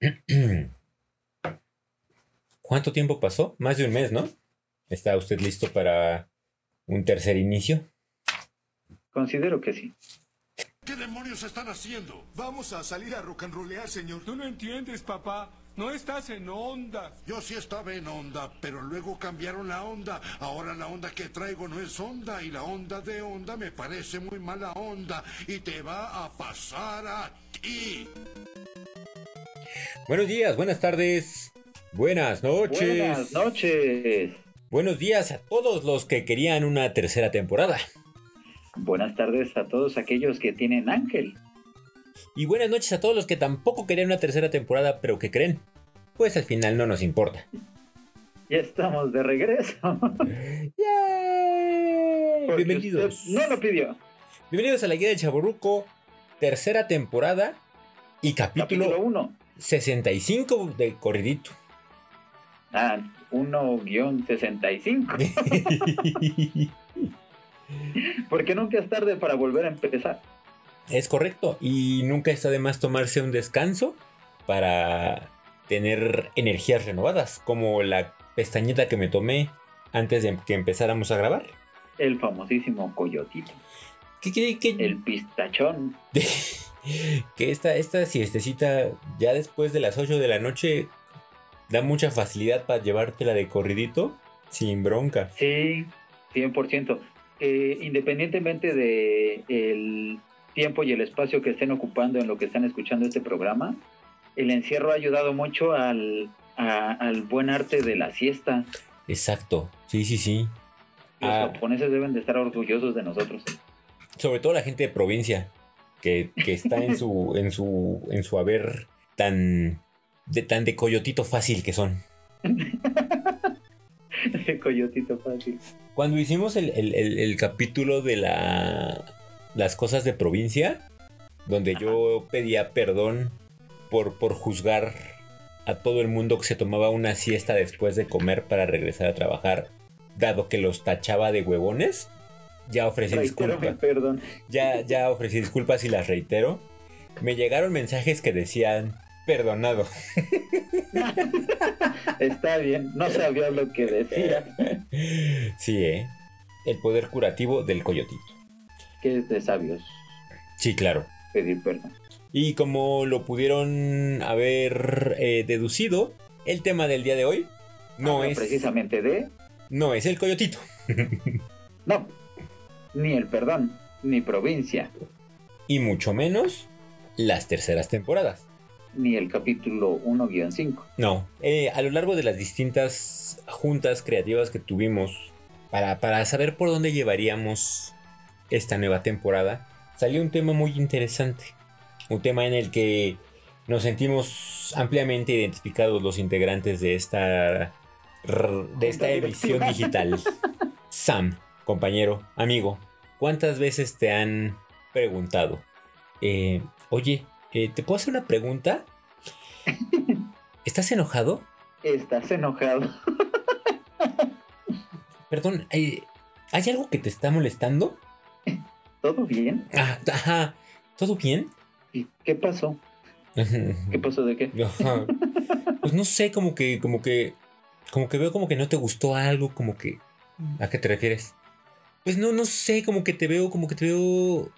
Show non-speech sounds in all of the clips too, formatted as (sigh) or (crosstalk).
(clears throat) ¿Cuánto tiempo pasó? Más de un mes, ¿no? ¿Está usted listo para un tercer inicio? Considero que sí. ¿Qué demonios están haciendo? Vamos a salir a rock and rollear, señor. Tú no entiendes, papá. No estás en onda. Yo sí estaba en onda, pero luego cambiaron la onda. Ahora la onda que traigo no es onda y la onda de onda me parece muy mala onda y te va a pasar a ti. Buenos días, buenas tardes, buenas noches. Buenas noches. Buenos días a todos los que querían una tercera temporada. Buenas tardes a todos aquellos que tienen ángel. Y buenas noches a todos los que tampoco querían una tercera temporada, pero que creen. Pues al final no nos importa. Ya estamos de regreso. ¡Yay! Porque Bienvenidos. No lo pidió. Bienvenidos a la guía del Chaborruco, tercera temporada y capítulo, Capítulo 1. 65 de corridito. Ah, 1-65. (laughs) (laughs) Porque nunca es tarde para volver a empezar. Es correcto. Y nunca está de más tomarse un descanso para tener energías renovadas, como la pestañita que me tomé antes de que empezáramos a grabar. El famosísimo coyotito. ¿Qué quiere que, El pistachón. (laughs) que esta, esta siestecita ya después de las 8 de la noche da mucha facilidad para llevártela de corridito sin bronca? Sí, 100%. Eh, independientemente de el tiempo y el espacio que estén ocupando en lo que están escuchando este programa, el encierro ha ayudado mucho al, a- al buen arte de la siesta. Exacto, sí, sí, sí. Los Ah. japoneses deben de estar orgullosos de nosotros. Sobre todo la gente de provincia, que, que está en su, (laughs) en su, en su haber tan de, tan de coyotito fácil que son. (laughs) Coyotito fácil. Cuando hicimos el, el- el- el capítulo de la, las cosas de provincia, donde yo pedía perdón por, por juzgar a todo el mundo que se tomaba una siesta después de comer para regresar a trabajar, dado que los tachaba de huevones, ya ofrecí disculpas. Ya, ya ofrecí disculpas y las reitero. Me llegaron mensajes que decían, perdonado. (laughs) Está bien, no sabía lo que decía, (laughs) Sí, ¿eh? El poder curativo del coyotito. Que es de sabios Sí, claro. pedir perdón. Y como lo pudieron haber eh, deducido, el tema del día de hoy no Habla es, precisamente de no es el coyotito. (laughs) no, ni el perdón, ni provincia, y mucho menos las terceras temporadas. ni el capítulo 1-5. No, eh, a lo largo de las distintas juntas creativas que tuvimos para, para saber por dónde llevaríamos esta nueva temporada, salió un tema muy interesante. Un tema en el que nos sentimos ampliamente identificados los integrantes de esta, de esta directiva. digital. (laughs) Sam, compañero, amigo, ¿cuántas veces te han preguntado? eh, oye, eh, ¿te puedo hacer una pregunta? (laughs) ¿Estás enojado? Estás enojado. (laughs) Perdón, eh, ¿hay algo que te está molestando? ¿Todo bien? Ah, ajá, ¿todo bien? ¿Y qué pasó? (laughs) ¿Qué pasó de qué? Ajá. Pues no sé, como que, como que, como que veo como que no te gustó algo, como que, ¿a qué te refieres? Pues no, no sé, como que te veo, como que te veo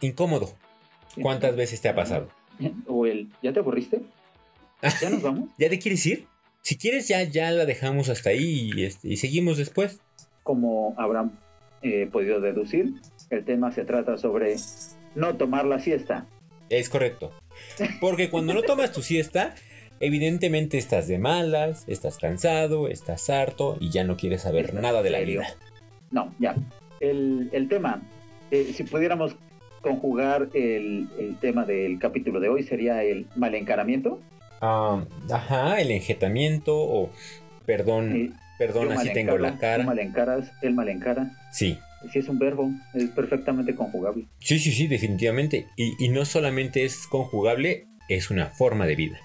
incómodo. ¿Cuántas veces te ha pasado? O el, ¿ya te aburriste? ¿Ya nos vamos? (laughs) ¿Ya te quieres ir? Si quieres, ya, ya la dejamos hasta ahí y, este, y seguimos después. Como habrán eh, podido deducir, el tema se trata sobre no tomar la siesta. Es correcto. Porque cuando no tomas tu siesta, evidentemente estás de malas, estás cansado, estás harto y ya no quieres saber nada de la vida. No, ya. El, el tema, eh, si pudiéramos conjugar el, el tema del capítulo de hoy, sería el mal encaramiento. Ah, ajá, el enjetamiento o perdón, Eh, perdón, así tengo la cara. mal encaras, él mal encara. Sí, Si es un verbo, es perfectamente conjugable. sí, sí, sí, definitivamente. Y, y no solamente es conjugable, es una forma de vida.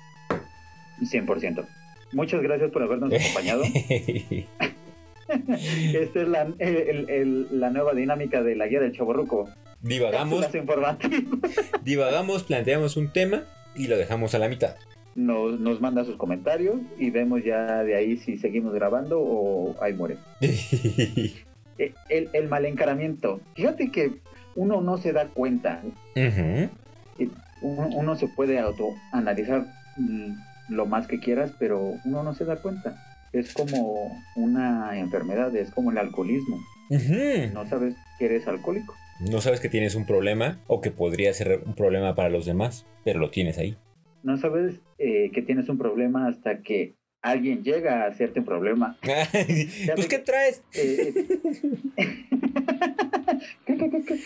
100%. Muchas gracias por habernos acompañado. (laughs) Esta es la, el- el- la nueva dinámica de la guía del chaborruco. divagamos, (laughs) divagamos, planteamos un tema Y lo dejamos a la mitad. Nos, nos manda sus comentarios y vemos ya de ahí si seguimos grabando o ahí muere. (laughs) El, el mal encaramiento. Fíjate que uno no se da cuenta. Uno, uno se puede autoanalizar mm, lo más que quieras, pero uno no se da cuenta. Es como una enfermedad, es como el alcoholismo. No sabes que eres alcohólico. No sabes que tienes un problema o que podría ser un problema para los demás, pero lo tienes ahí. No sabes eh, que tienes un problema hasta que alguien llega a hacerte un problema. (laughs) pues, ¿qué traes? Eh, ¿qué, qué, qué, qué? ¿Qué,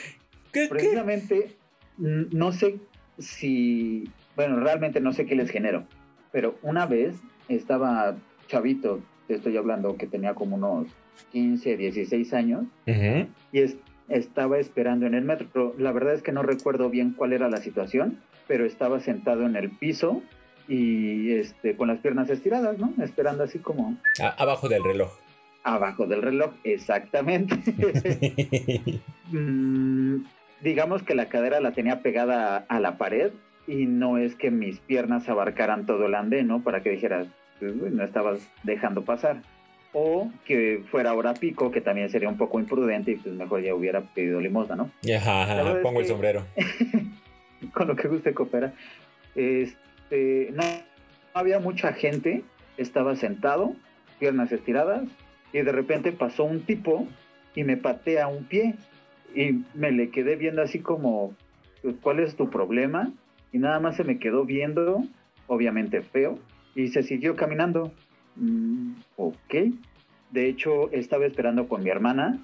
qué? Precisamente, no sé si, bueno, realmente no sé qué les genero, pero una vez estaba chavito, te estoy hablando que tenía como unos 15, 16 años, Ujú. y es- estaba esperando en el metro. La verdad es que no recuerdo bien cuál era la situación, pero estaba sentado en el piso y este, con las piernas estiradas, ¿no? Esperando así como A- abajo del reloj. abajo del reloj, exactamente. (laughs) Mm, digamos que la cadera la tenía pegada a, la pared y no es que mis piernas abarcaran todo el andén, ¿no? Para que dijeras, pues, no estabas dejando pasar. O que fuera hora pico, que también sería un poco imprudente y pues mejor ya hubiera pedido limosna, ¿no? Ajá, pongo el que- sombrero. (laughs) Con lo que guste coopera. Este, no, no había mucha gente, estaba sentado, piernas estiradas, y de repente pasó un tipo y me patea un pie. Y me le quedé viendo así como, pues, ¿cuál es tu problema? Y nada más se me quedó viendo, obviamente feo, y se siguió caminando. Mm, ok. De hecho, estaba esperando con mi hermana,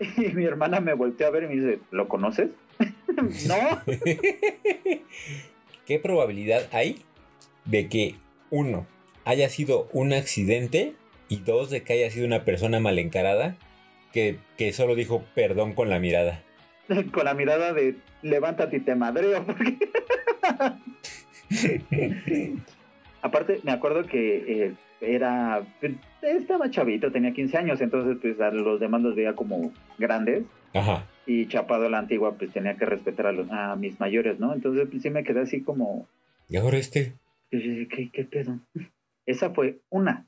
(laughs) y mi hermana me volteó a ver y me dice, ¿lo conoces? (laughs) no. (laughs) ¿Qué probabilidad hay de que uno haya sido un accidente y dos de que haya sido una persona mal encarada que, que solo dijo perdón con la mirada? (laughs) con la mirada de levántate y te madreo. (laughs) porque- (laughs) Aparte, me acuerdo que eh, era. Estaba chavito, tenía 15 años, entonces, pues a los demás los veía como grandes. Ajá. Y chapado la antigua, pues tenía que respetar a, los- a mis mayores, ¿no? Entonces, pues sí me quedé así como. Y ahora este. ¿Qué, qué pedo? Esa fue una.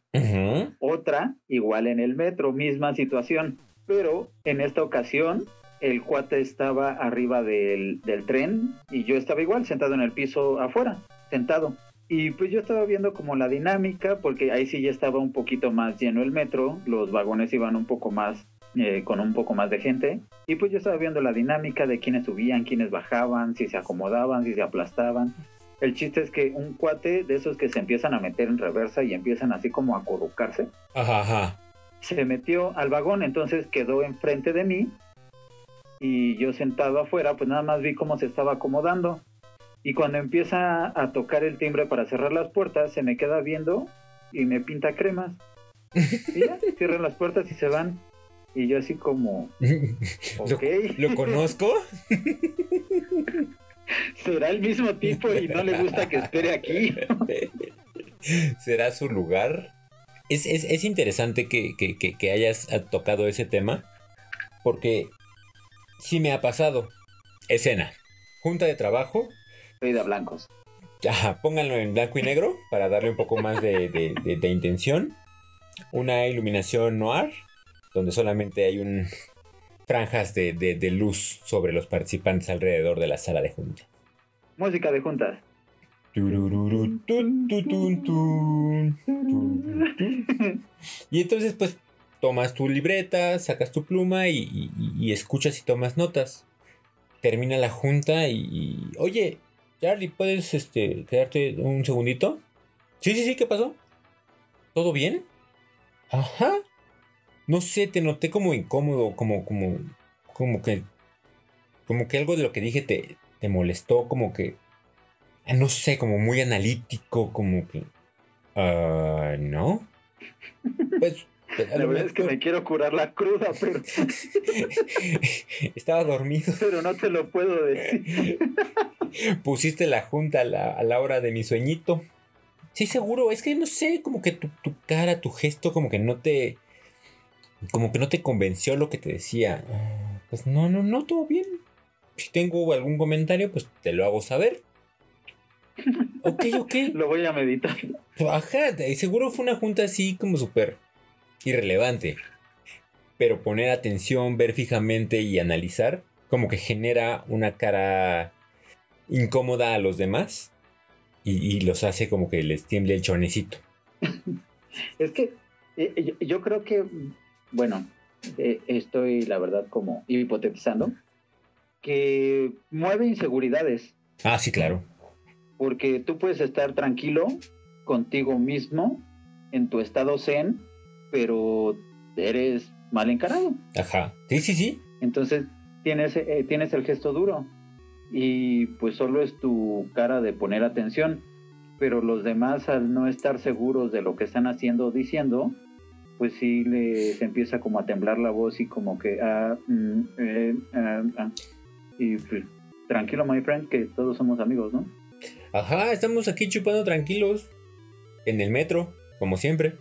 Otra, igual en el metro, misma situación. Pero en esta ocasión, el cuate estaba arriba del, del tren y yo estaba igual, sentado en el piso afuera, sentado. Y pues yo estaba viendo como la dinámica, porque ahí sí ya estaba un poquito más lleno el metro, los vagones iban un poco más, eh, con un poco más de gente. Y pues yo estaba viendo la dinámica de quiénes subían, quiénes bajaban, si se acomodaban, si se aplastaban. El chiste es que un cuate de esos que se empiezan a meter en reversa y empiezan así como a acurrucarse, Ajá, ajá. se metió al vagón, entonces quedó enfrente de mí y yo sentado afuera, pues nada más vi cómo se estaba acomodando. Y cuando empieza a tocar el timbre para cerrar las puertas, se me queda viendo y me pinta cremas. Y ya, (laughs) cierran las puertas y se van. Y yo así como, (laughs) ¿Lo conozco? (laughs) será el mismo tipo y no le gusta que espere aquí. (laughs) ¿Será su lugar? Es, es- es interesante que, que- que- que hayas tocado ese tema, porque sí me ha pasado. Escena, junta de trabajo, de blancos. Ajá, pónganlo en blanco y negro para darle un poco más de, de- de- de intención. Una iluminación noir, donde solamente hay un (laughs) franjas de, de- de luz sobre los participantes alrededor de la sala de junta. Música de juntas. Y entonces, pues, tomas tu libreta, sacas tu pluma y, y- y escuchas y tomas notas. Termina la junta y, y, oye, Charlie, ¿puedes este, quedarte un segundito? Sí, sí, sí, ¿qué pasó? ¿Todo bien? Ajá. No sé, te noté como incómodo, como, como, como que, como que algo de lo que dije te, te molestó, como que, ah, no sé, como muy analítico, como que, ah, ¿no? (laughs) Pues, La verdad es que me quiero curar la cruda, (laughs) pero, (laughs) Estaba dormido. pero no te lo puedo decir. Pusiste la junta a la, a la hora de mi sueñito. Sí, seguro. Es que no sé, como que tu, tu cara, tu gesto, como que no te. Como que no te convenció lo que te decía. Pues no, no, no, todo bien. Si tengo algún comentario, pues te lo hago saber. (laughs) Ok, ok. Lo voy a meditar. Ajá, seguro fue una junta así como súper irrelevante. Pero poner atención, ver fijamente y analizar, como que genera una cara incómoda a los demás y, y los hace como que les tiemble el chornecito. (laughs) Es que eh, yo creo que, bueno, eh, estoy la verdad como hipotetizando, que mueve inseguridades, Ah, sí, claro. porque tú puedes estar tranquilo contigo mismo en tu estado zen, pero eres mal encarado. Ajá. Sí, sí, sí. Entonces tienes, eh, tienes el gesto duro y pues solo es tu cara de poner atención, pero los demás al no estar seguros de lo que están haciendo o diciendo, pues sí les empieza como a temblar la voz y como que, ah, mm, eh, ah, ah. y pues, tranquilo my friend, que todos somos amigos, ¿no? Ajá, estamos aquí chupando tranquilos. En el metro, como siempre.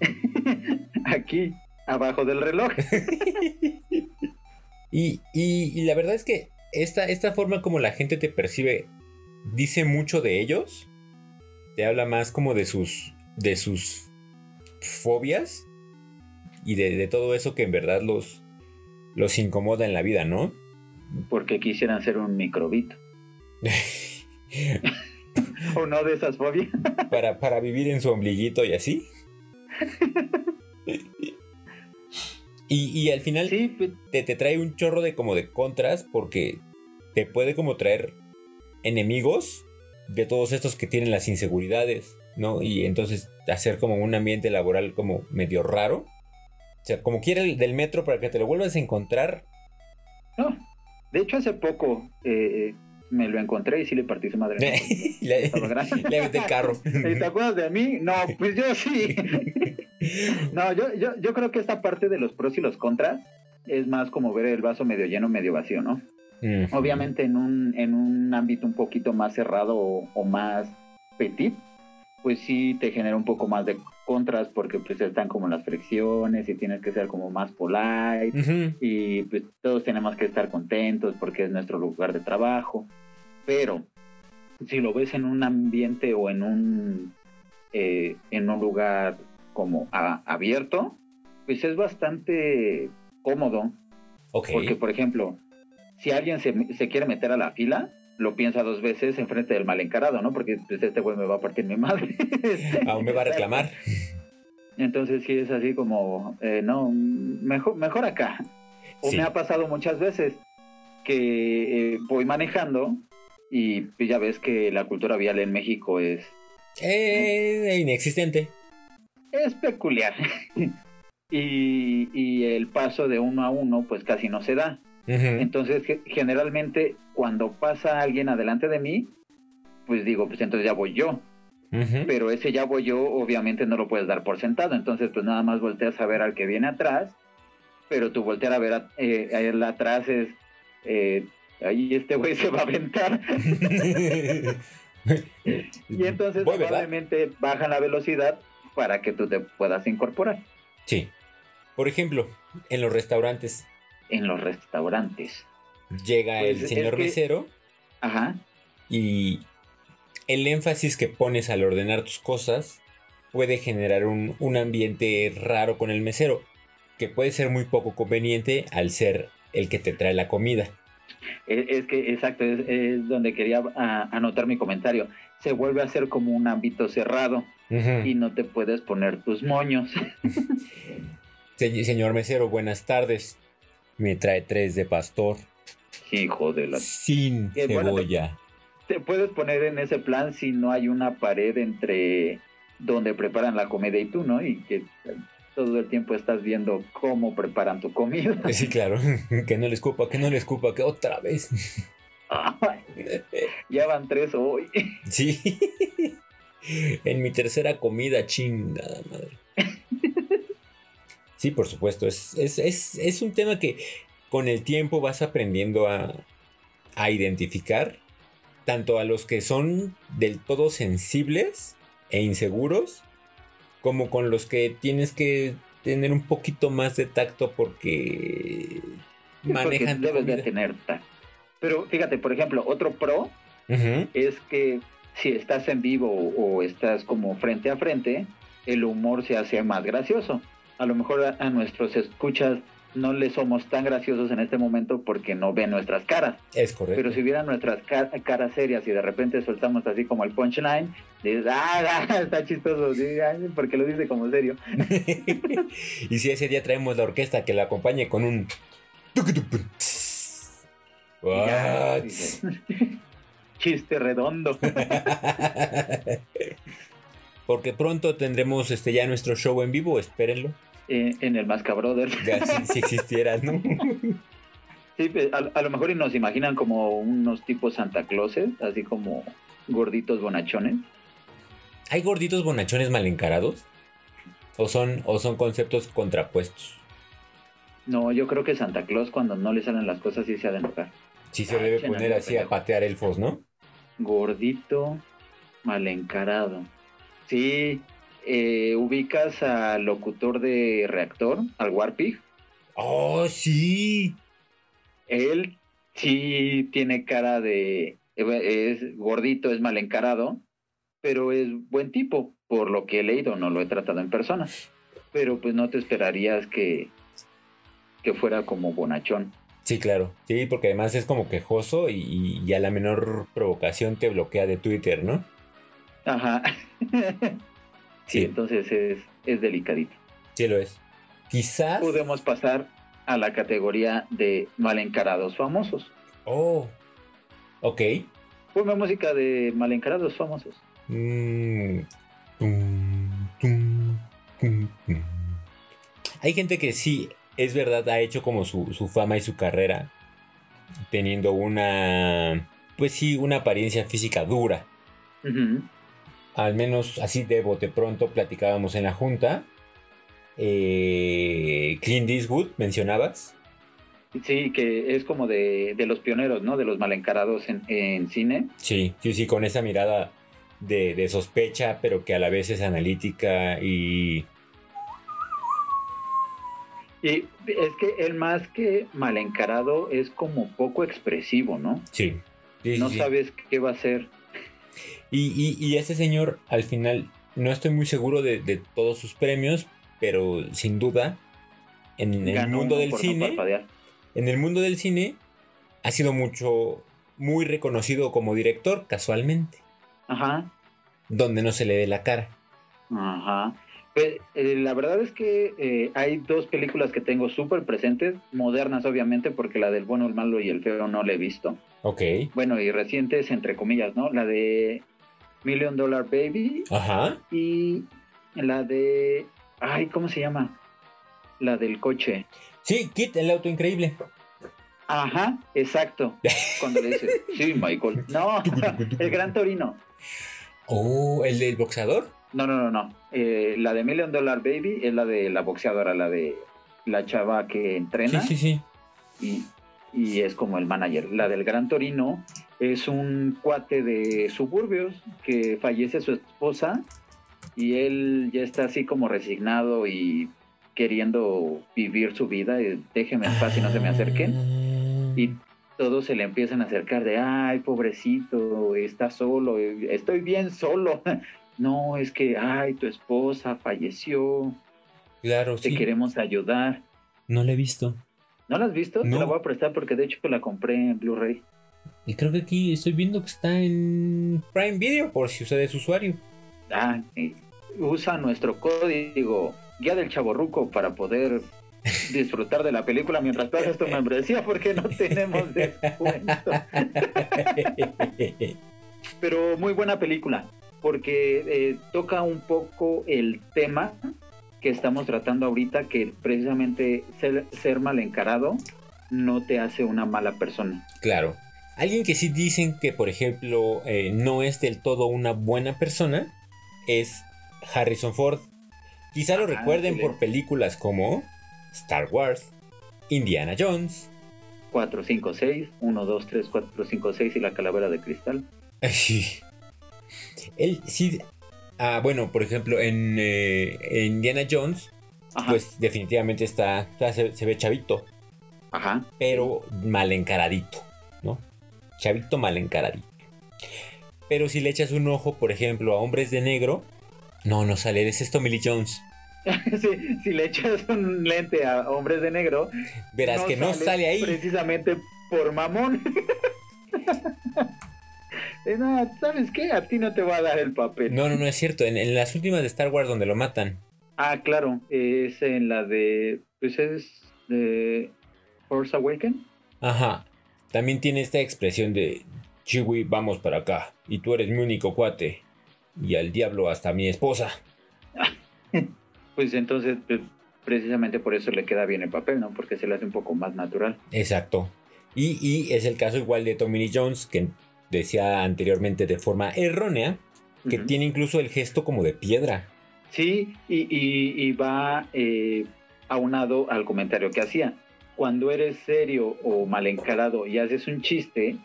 (laughs) Aquí, abajo del reloj. (laughs) Y, y- y la verdad es que esta, esta forma como la gente te percibe dice mucho de ellos. Te habla más como de sus. de sus fobias. Y de, de todo eso que en verdad los. los incomoda en la vida, ¿no? Porque quisieran ser un microbito. (laughs) o no de esas fobias. para, para vivir en su ombliguito y así. Y, y al final Sí, te, te trae un chorro de como de contras porque te puede como traer enemigos de todos estos que tienen las inseguridades, ¿no? Y entonces hacer como un ambiente laboral como medio raro. O sea, como quiera el del metro para que te lo vuelvas a encontrar. no. De hecho, hace poco eh, me lo encontré y sí le partí su madre. (laughs) (laughs) le, le el carro. ¿Y ¿Te acuerdas de mí? No, pues yo sí. (laughs) No, yo, yo, yo creo que esta parte de los pros y los contras es más como ver el vaso medio lleno, medio vacío, ¿no? Mm. Obviamente en un, en un ámbito un poquito más cerrado o, o más petit, pues sí te genera un poco más de contras porque pues están como las fricciones y tienes que ser como más polite y pues todos tenemos que estar contentos porque es nuestro lugar de trabajo. Pero si lo ves en un ambiente o en un, eh, en un lugar como a- abierto, pues es bastante cómodo. Porque, por ejemplo, si alguien se, se quiere meter a la fila, lo piensa dos veces en frente del mal encarado, ¿no? Porque pues, este güey me va a partir mi madre. (laughs) Aún me va a reclamar. Entonces sí es así como, eh, no, mejor, mejor acá. O Sí. me ha pasado muchas veces que eh, voy manejando y pues, ya ves que la cultura vial en México es, Eh, inexistente. es peculiar. (laughs) y, y el paso de uno a uno pues casi no se da. Entonces ge- generalmente cuando pasa alguien adelante de mí, pues digo, pues entonces ya voy yo. Pero ese ya voy yo, obviamente no lo puedes dar por sentado, entonces pues nada más volteas a ver al que viene atrás, pero tú voltear a ver a, eh, a él atrás es, eh, ahí este güey se va a aventar, (laughs) y entonces probablemente bajan la velocidad para que tú te puedas incorporar Sí. Por ejemplo, en los restaurantes en los restaurantes. Llega Pues, el señor que- mesero Ajá, y el énfasis que pones al ordenar tus cosas puede generar un, un ambiente raro con el mesero, que puede ser muy poco conveniente al ser el que te trae la comida. es, es que exacto, es, es donde quería anotar mi comentario. Se vuelve a ser como un ámbito cerrado y no te puedes poner tus moños. Se- señor mesero, buenas tardes. Me trae tres de pastor Hijo de la sin bueno, cebolla. te puedes poner en ese plan si no hay una pared entre donde preparan la comida y tú, ¿no? Y que todo el tiempo estás viendo cómo preparan tu comida. (laughs) Sí, claro. (laughs) Que no le escupa, que no le escupa, que otra vez. ya van tres hoy. (laughs) Sí. En mi tercera comida, chingada madre. Sí, por supuesto. Es, es, es, es un tema que con el tiempo vas aprendiendo a, a identificar tanto a los que son del todo sensibles e inseguros, como con los que tienes que tener un poquito más de tacto porque Porque manejan tu debes de tener tacto. Pero fíjate, por ejemplo, otro pro es que si estás en vivo o estás como frente a frente, el humor se hace más gracioso. A lo mejor a, a nuestros escuchas no les somos tan graciosos en este momento porque no ven nuestras caras. Es correcto. Pero si vieran nuestras ca- caras serias y de repente soltamos así como el punchline, dices, ah, (laughs) ah, está chistoso, sí, porque lo dice como serio. (laughs) y si ese día traemos la orquesta que la acompañe con un. What? (laughs) Chiste redondo. Porque pronto tendremos este ya nuestro show en vivo, espérenlo. En el Masca Brothers. Ya si, si existiera, ¿no? (laughs) Sí, pues, a, a lo mejor y nos imaginan como unos tipos Santa Clauses, así como gorditos bonachones. ¿Hay gorditos bonachones mal encarados? ¿O son, ¿O son conceptos contrapuestos? No, yo creo que Santa Claus cuando no le salen las cosas sí se ha de enojar. Sí se debe Ay, poner así a patear elfos, ¿no? Gordito, mal encarado. Sí, eh, ubicas al locutor de Reactor, al Warpig. ¡Oh, sí! Él sí tiene cara de... es gordito, es mal encarado, pero es buen tipo, por lo que he leído, no lo he tratado en persona. Pero pues no te esperarías que, que fuera como bonachón. Sí, claro. Sí, porque además es como quejoso y, y a la menor provocación te bloquea de Twitter, ¿no? Ajá. (laughs) sí, entonces es, es delicadito. Sí lo es. Quizás... Podemos pasar a la categoría de mal encarados famosos. Oh. Ok. Ponme música de mal encarados famosos. Mm. Tum, tum, tum, tum. Hay gente que sí, es verdad, ha hecho como su, su fama y su carrera teniendo una, pues sí, una apariencia física dura. Ujú. Al menos así de bote pronto platicábamos en la junta. Eh, Clint Eastwood, mencionabas. Sí, que es como de, de los pioneros, ¿no? De los mal encarados en, en cine. Sí, sí, sí, con esa mirada de, de sospecha, pero que a la vez es analítica y... Y es que él más que mal encarado es como poco expresivo, ¿no? Sí. sí, sí, No sí. sabes qué va a hacer. Y, y, y ese señor, al final, no estoy muy seguro de, de todos sus premios, pero sin duda, en el Ganó mundo del no cine, en el mundo del cine, ha sido mucho, muy reconocido como director, casualmente, Ajá, donde no se le dé la cara. ajá. Eh, la verdad es que eh, hay dos películas que tengo súper presentes, modernas obviamente, porque la del bueno, el malo y el feo no la he visto. Ok. Bueno, y recientes, entre comillas, ¿no? La de Million Dollar Baby Ajá. y la de... Ay, ¿cómo se llama? La del coche. Sí, Kit, el auto increíble. Ajá, exacto. Cuando le dice, (laughs) sí, Michael. No, (laughs) el Gran Torino. Oh, el del boxeador. No, no, no, no. Eh, la de Million Dollar Baby es la de la boxeadora, la de la chava que Sí, entrena sí, sí. y, y es como el manager. La del Gran Torino es un cuate de suburbios que fallece su esposa y él ya está así como resignado y queriendo vivir su vida. y Déjeme en paz y no se me acerquen. Ah. Y todos se le empiezan a acercar de, ay, pobrecito, está solo, estoy bien solo. (laughs) No, es que, ay, tu esposa falleció, Claro, te sí. queremos ayudar. No lo he visto. ¿No la has visto? No. Te la voy a prestar porque de hecho la compré en Blu-ray. Y creo que aquí estoy viendo que está en Prime Video, por si usted es usuario. Ah, usa nuestro código Guía del Chaborruco para poder disfrutar de la película mientras pagas tu membresía porque no tenemos descuento. Pero muy buena película, porque eh, toca un poco el tema que estamos tratando ahorita, que precisamente ser, ser mal encarado no te hace una mala persona. Claro. Alguien que sí dicen que, por ejemplo, eh, no es del todo una buena persona es Harrison Ford. Quizá lo Ah, recuerden por películas como Star Wars, Indiana Jones. 456, 1, 2, 3, 4, 5, 6 y la calavera de cristal. Sí. Él sí. Ah, bueno, por ejemplo, en, eh, Indiana Jones, Ajá, pues definitivamente está. o sea, se, se ve chavito, ajá. pero mal encaradito. Chavito mal encaradito. Pero si le echas un ojo, por ejemplo, a Hombres de Negro, no, no sale, es esto Millie Jones. (laughs) si, si le echas un lente a hombres de negro, Verás que no sale ahí. Precisamente por mamón. (laughs) Eh, no, ¿sabes qué? A ti no te va a dar el papel. No, no, no es cierto. En, en las últimas de Star Wars donde lo matan. Ah, claro. Es en la de. Pues es. de. Force Awaken. Ajá. También tiene esta expresión de. Chiwi, vamos para acá. Y tú eres mi único cuate. Y al diablo hasta mi esposa. (laughs) Pues entonces, pues, precisamente por eso le queda bien el papel, ¿no? Porque se le hace un poco más natural. Exacto. Y, y es el caso igual de Tommy Lee Jones, que decía anteriormente de forma errónea, que tiene incluso el gesto como de piedra. Sí, y, y- y va eh, aunado al comentario que hacía. Cuando eres serio o mal encarado y haces un chiste,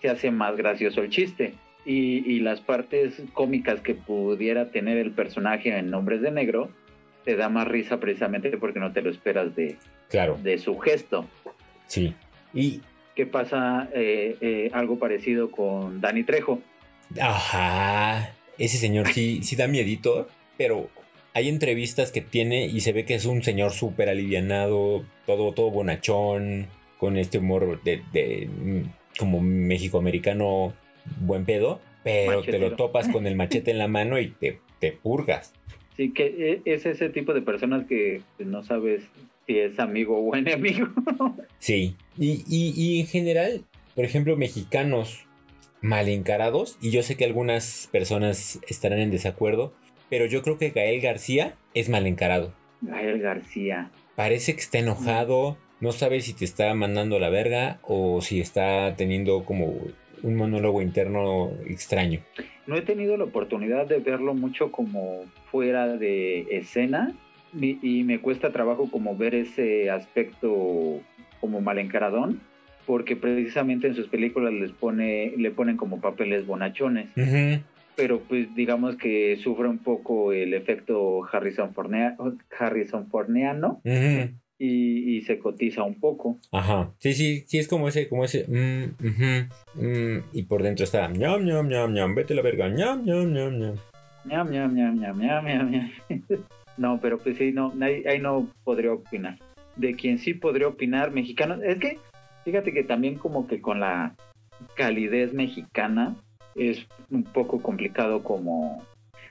se hace más gracioso el chiste. Y, y las partes cómicas que pudiera tener el personaje en Hombres de Negro, te da más risa precisamente porque no te lo esperas de, Claro, de su gesto. sí. Y, ¿Qué pasa? eh, eh, algo parecido con Dani Trejo. ajá, ese señor sí, sí da miedito, pero hay entrevistas que tiene y se ve que es un señor súper alivianado, todo, todo bonachón, con este humor de, de, mm, como México-americano buen pedo, pero te lo topas con el (laughs) machete en la mano y te, te purgas. Sí, que eh, es ese tipo de personas que no sabes si es amigo o (laughs) enemigo. Sí, y, y- y en general, por ejemplo, mexicanos mal encarados, y yo sé que algunas personas estarán en desacuerdo, pero yo creo que Gael García es mal encarado. Gael García. Parece que está enojado, no sabe si te está mandando la verga o si está teniendo como un monólogo interno extraño. No he tenido la oportunidad de verlo mucho como fuera de escena y, y me cuesta trabajo como ver ese aspecto como mal encaradón porque precisamente en sus películas les pone le ponen como papeles bonachones pero pues digamos que sufre un poco el efecto Harrison Fornea, Harrison Forneano y, y se cotiza un poco Ajá. Sí, sí, sí, es como ese, como ese. mm, mm, y por dentro está. ñam, ñam, ñam, ñam, vete la verga. ñam, ñam, ñam, ñam. Ñam, ñam, ñam, ñam, ñam, ñam, ñam. (laughs) No, pero pues sí, no, ahí, ahí no podría opinar. De quien sí podría opinar, mexicano, es que fíjate que también como que con la calidez mexicana es un poco complicado como...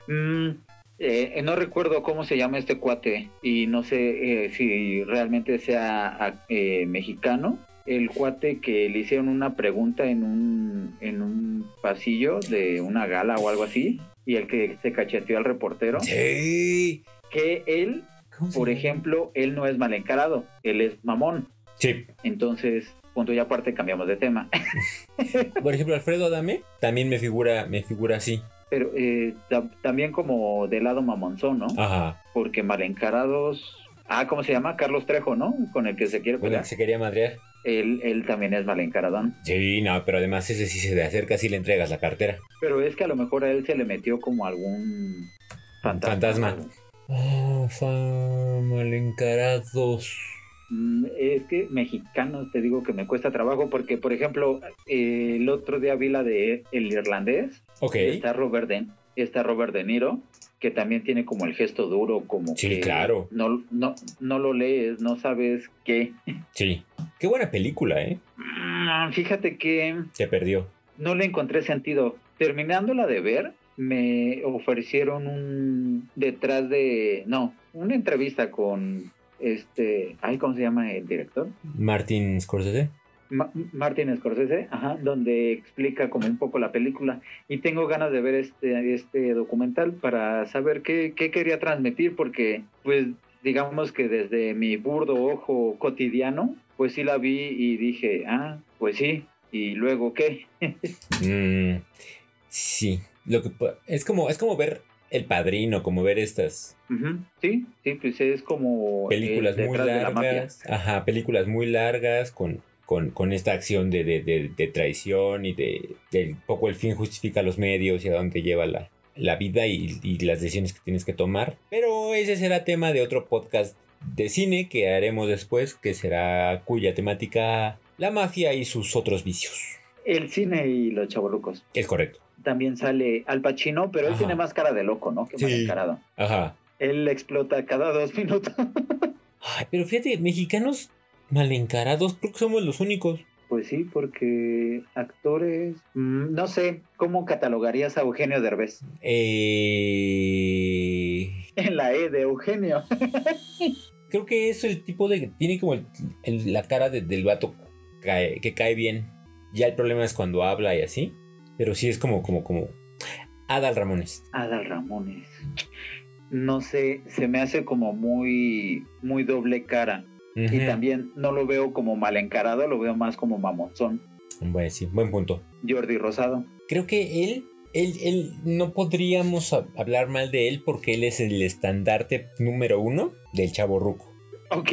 Mm, eh, no recuerdo cómo se llama este cuate y no sé eh, si realmente sea ah, eh, mexicano. El cuate que le hicieron una pregunta en un, en un pasillo de una gala o algo así y el que se cacheteó al reportero, Sí. que él, ¿Cómo se por ejemplo, él no es mal encarado, él es mamón. Sí. Entonces, punto y aparte cambiamos de tema. (laughs) Por ejemplo, Alfredo Adame también me figura, me figura así. Pero eh, ta- también como de lado mamonzón, ¿no? Ajá. Porque mal encarados... Ah, ¿cómo se llama? Carlos Trejo, ¿no? Con el que se quiere Con el que se quería madrear. Él, él también es mal encaradón. Sí, no, pero además ese sí se le acerca si le entregas la cartera. Pero es que a lo mejor a él se le metió como algún fantasma. Fantasma. Oh, fa- mal encarados. Mm, Es que mexicanos te digo que me cuesta trabajo porque, por ejemplo, eh, el otro día vi la de El Irlandés. Ok. Está Robert De, está Robert De Niro, que también tiene como el gesto duro, como Sí, que claro. no, no, no lo lees, no sabes qué. Sí. Qué buena película, ¿eh? Mm, Fíjate que Se perdió. no le encontré sentido. Terminándola de ver, me ofrecieron un detrás de, no, una entrevista con este, ay, ¿cómo se llama el director? Martin Scorsese. Ma- Martin Scorsese, ajá, donde explica como un poco la película y tengo ganas de ver este, este documental para saber qué, qué quería transmitir porque pues digamos que desde mi burdo ojo cotidiano pues sí la vi y dije, ah, pues sí, y luego qué. (laughs) Mm, sí. Lo que es como es como ver El Padrino, como ver estas Sí, sí, pues es como eh, películas muy de la largas. Ajá, películas muy largas con, con, con esta acción de, de, de- de traición y de, de poco el fin justifica los medios y a dónde lleva la, la vida y, y las decisiones que tienes que tomar. Pero ese será tema de otro podcast de cine que haremos después, que será cuya temática la mafia y sus otros vicios. El cine y los chavorrucos. Es correcto. También sale Al Pacino, pero él tiene más cara de loco, ¿no? Que Sí. encarado. Ajá. Él explota cada dos minutos. (laughs) Ay, pero fíjate, mexicanos mal encarados, creo que somos los únicos. Pues sí, porque actores, mm, no sé, ¿cómo catalogarías a Eugenio Derbez? Eh, En la E de Eugenio. (laughs) creo que es el tipo de. Tiene como el- el- la cara de- del vato cae- que cae bien. Ya el problema es cuando habla y así. Pero sí es como, como, como. Adal Ramones. Adal Ramones. No sé, se me hace como muy, muy doble cara. Y también no lo veo como mal encarado, lo veo más como mamonzón. Bueno, sí, buen punto. Jordi Rosado. Creo que él, él, él, no podríamos hab- hablar mal de él porque él es el estandarte número uno del chavo ruco. Ok,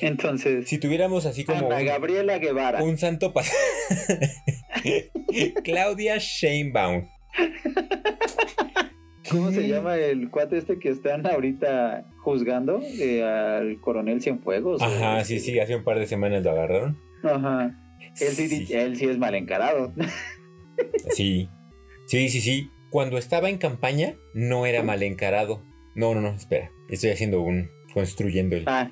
entonces, Si tuviéramos así como Ana un, Gabriela Guevara. un santo pas- (laughs) (laughs) Claudia Sheinbaum. ¿Cómo se llama el cuate este que están ahorita juzgando eh, al coronel Cienfuegos? Ajá, sí, sí, hace un par de semanas lo agarraron. Ajá. Él sí, Sí. él sí es mal encarado. (laughs) Sí, sí, sí, sí. Cuando estaba en campaña, no era mal encarado. No, no, no, espera. Estoy haciendo un. construyendo el. Ah,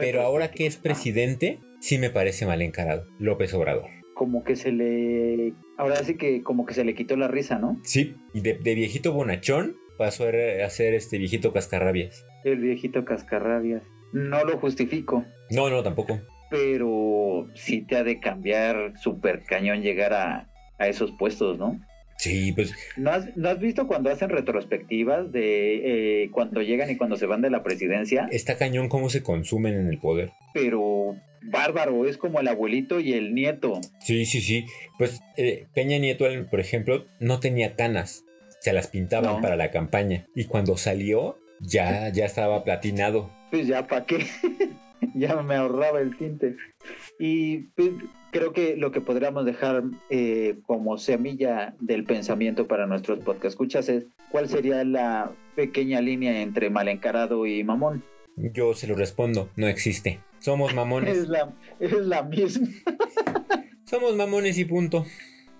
Pero ahora que es presidente, sí me parece mal encarado. López Obrador. Como que se le. Ahora sí que como que se le quitó la risa, ¿no? Sí, y de, de viejito bonachón pasó a er- a ser este viejito cascarrabias. El viejito cascarrabias. No lo justifico, No, no, tampoco. pero sí te ha de cambiar súper cañón llegar a, a esos puestos, ¿no? Sí, pues ¿No has, ¿No has visto cuando hacen retrospectivas de eh, cuando llegan y cuando se van de la presidencia? está cañón cómo se consumen en el poder. Pero bárbaro, es como el abuelito y el nieto. Sí, sí, sí. Pues eh, Peña Nieto, por ejemplo, no tenía canas. Se las pintaban No. para la campaña. Y cuando salió, ya, ya estaba platinado. Pues ya, ¿para qué? (laughs) ya me ahorraba el tinte. Y pues, creo que lo que podríamos dejar eh, como semilla del pensamiento para nuestros podcast escuchas es cuál sería la pequeña línea entre mal encarado y mamón. Yo se lo respondo, no existe. Somos (laughs) Es mamones. la, es la misma. (laughs) Somos mamones y punto.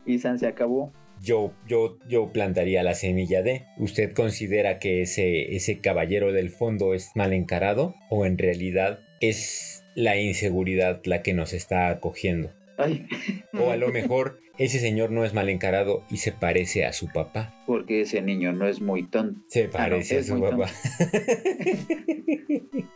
Y San se acabó. Yo, yo, yo plantaría la semilla de. ¿Usted considera que ese, ese caballero del fondo es mal encarado? ¿O en realidad es la inseguridad la que nos está acogiendo? Ay, O a lo mejor ese señor no es mal encarado y se parece a su papá. porque ese niño no es muy tonto. Se parece es a su papá. (laughs)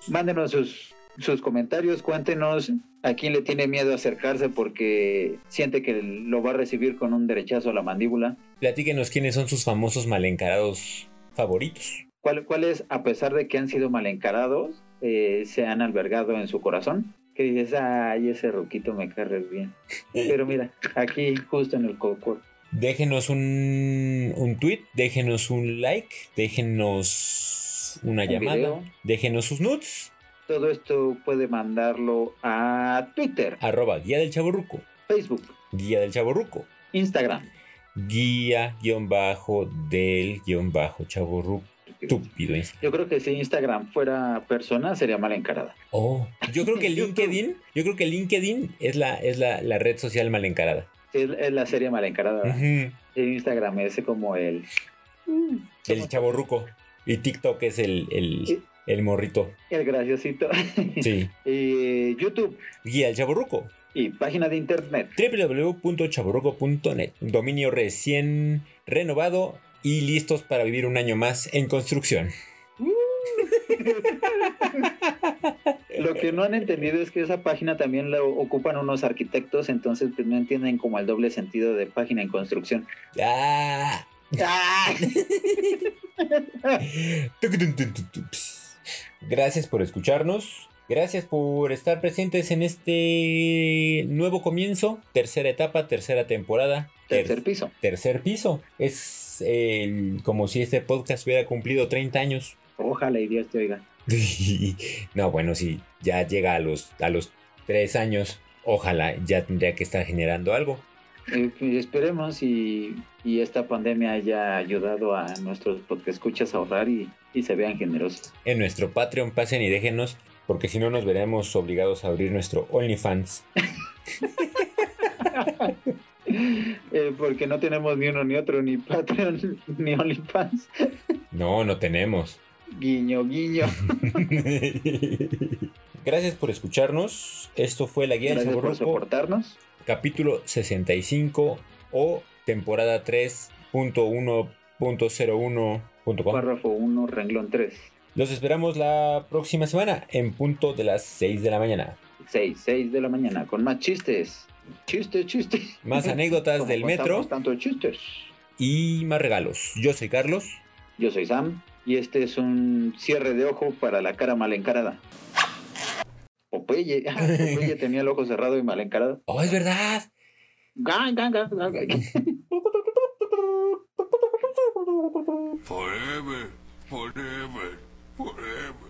Mándenos sus, sus comentarios, cuéntenos a quién le tiene miedo acercarse porque siente que lo va a recibir con un derechazo a la mandíbula. Platíquenos quiénes son sus famosos mal encarados favoritos. ¿Cuál- ¿Cuáles, a pesar de que han sido mal encarados, eh, se han albergado en su corazón? Que dices, ay, ese roquito me cae re bien. Pero mira, aquí justo en el coco. Déjenos un, un tweet, déjenos un like, déjenos una Un llamada, video. déjenos sus nudes. Todo esto puede mandarlo a Twitter, Arroba guía del chaborruco, Facebook, guía del chaborruco, Instagram. guía Estúpido Instagram. Yo creo que si Instagram fuera persona sería mal encarada. Oh, yo creo que (laughs) LinkedIn, yo creo que LinkedIn es la, es la, la red social mal encarada. Es, es la serie mal encarada. Instagram es como el... mm, El chaborruco. Y TikTok es el, el, Sí. el morrito. El graciosito. (laughs) Sí. y YouTube Guía del chaborruco. y página de internet. www.chaborruco.net. Un dominio recién renovado y listos para vivir un año más en construcción. (laughs) Lo que no han entendido es que esa página también la ocupan unos arquitectos, entonces pues, no entienden como el doble sentido de página en construcción. ¡Ah! ¡Ah! (laughs) Gracias por escucharnos. Gracias por estar presentes en este nuevo comienzo. Tercera etapa, tercera temporada. ter- Tercer piso. tercer piso. Es el- como si este podcast hubiera cumplido 30 años. Ojalá y Dios te oiga. (laughs) no, bueno, si ya llega a los, a los 3 años, ojalá ya tendría que estar generando algo. Eh, esperemos y, y esta pandemia haya ayudado a nuestros escuchas a ahorrar y, y se vean generosos. En nuestro Patreon pasen y déjenos, porque si no nos veremos obligados a abrir nuestro OnlyFans. (laughs) Eh, porque no tenemos ni uno ni otro, ni Patreon, (laughs) ni OnlyFans. No, no tenemos. Guiño, guiño. (laughs) Gracias por escucharnos. Esto fue la guía Gracias por soportarnos. capítulo 65 o temporada 3.1.01.com. Párrafo 1, renglón 3. Los esperamos la próxima semana en punto de las 6 de la mañana. 6, 6 de la mañana, con más chistes. Chistes, chistes. Más (laughs) anécdotas del metro Tantos chistes. y más regalos. Yo soy Carlos. Yo soy Sam y este es un cierre de ojo para la cara mal encarada. Popeye, (laughs) Popeye (laughs) tenía el ojo cerrado y mal encarado. ¡Oh, es verdad! Gang, gang, gang. Forever, forever, forever.